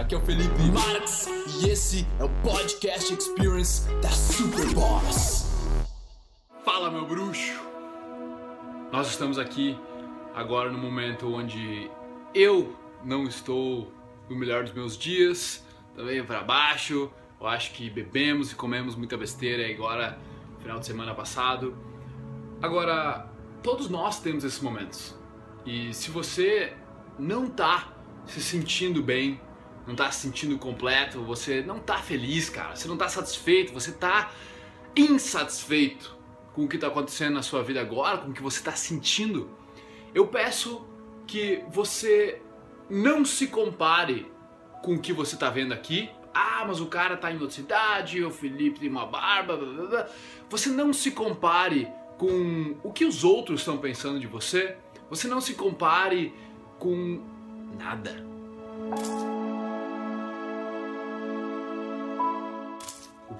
aqui é o Felipe Marx e esse é o Podcast Experience da Superboss. Fala, meu bruxo! Nós estamos aqui agora no momento onde eu não estou no melhor dos meus dias, também para baixo. Eu acho que bebemos e comemos muita besteira agora, final de semana passado. Agora, todos nós temos esses momentos. E se você não tá se sentindo bem, não tá se sentindo completo, você não tá feliz, cara, você não tá satisfeito, você tá insatisfeito com o que tá acontecendo na sua vida agora, com o que você tá sentindo, eu peço que você não se compare com o que você tá vendo aqui. Ah, mas o cara tá em outra cidade, o Felipe tem uma barba, blá, blá, blá. Você não se compare com o que os outros estão pensando de você. Você não se compare com nada.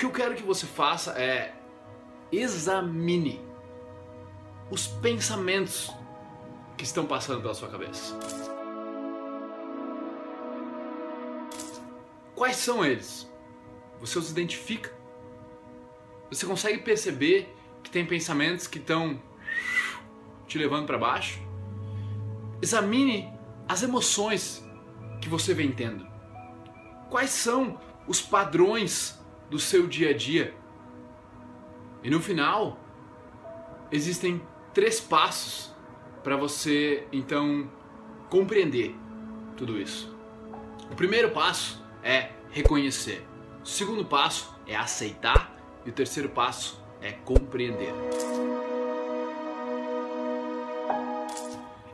Que eu quero que você faça é examine os pensamentos que estão passando pela sua cabeça. Quais são eles? Você os identifica? Você consegue perceber que tem pensamentos que estão te levando para baixo? Examine as emoções que você vem tendo. Quais são os padrões do seu dia a dia? E no final, existem três passos para você então compreender tudo isso. O primeiro passo é reconhecer. O segundo passo é aceitar e o terceiro passo é compreender.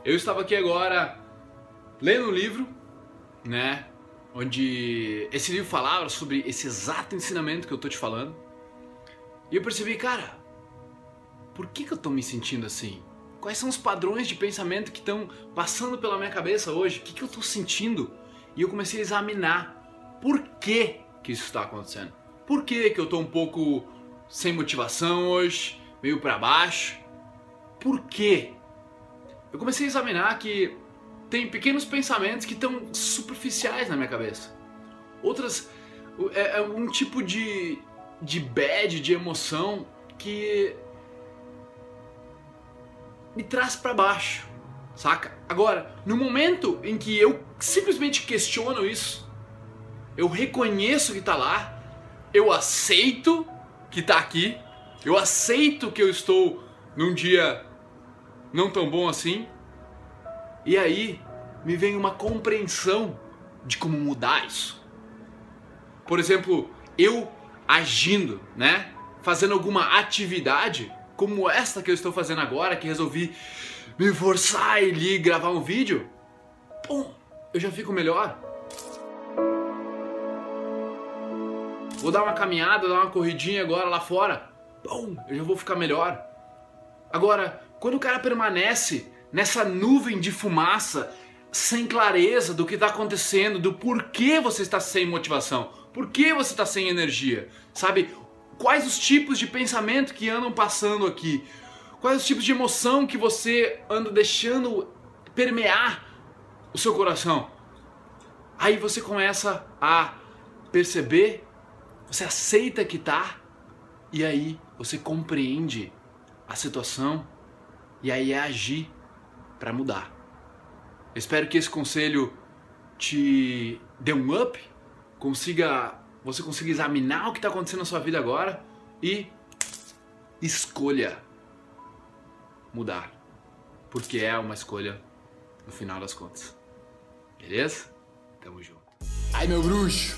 Eu estava aqui agora lendo um livro, né, onde esse livro falava sobre esse exato ensinamento que eu tô te falando. E eu percebi, cara, por que, que eu tô me sentindo assim? Quais são os padrões de pensamento que estão passando pela minha cabeça hoje? O que, que eu tô sentindo? E eu comecei a examinar por que, que isso está acontecendo. Por que, que eu tô um pouco sem motivação hoje, meio para baixo? Por quê? Eu comecei a examinar que tem pequenos pensamentos que estão superficiais na minha cabeça. Outras é, é um tipo de de bad, de emoção que me traz para baixo, saca? Agora, no momento em que eu simplesmente questiono isso, eu reconheço que tá lá, eu aceito que tá aqui, eu aceito que eu estou num dia não tão bom assim, e aí me vem uma compreensão de como mudar isso. Por exemplo, eu agindo, né? Fazendo alguma atividade como esta que eu estou fazendo agora, que resolvi me forçar e gravar um vídeo, pum, eu já fico melhor. Vou dar uma caminhada, dar uma corridinha agora lá fora, pum, eu já vou ficar melhor. Agora, quando o cara permanece nessa nuvem de fumaça, sem clareza do que está acontecendo, do porquê você está sem motivação, por que você está sem energia, sabe? Quais os tipos de pensamento que andam passando aqui? Quais os tipos de emoção que você anda deixando permear o seu coração? Aí você começa a perceber, você aceita que tá, e aí você compreende a situação e aí é agir para mudar. Eu espero que esse conselho te dê um up, consiga você consiga examinar o que está acontecendo na sua vida agora e escolha mudar, porque é uma escolha no final das contas. Beleza? Tamo junto. Aí, meu bruxo,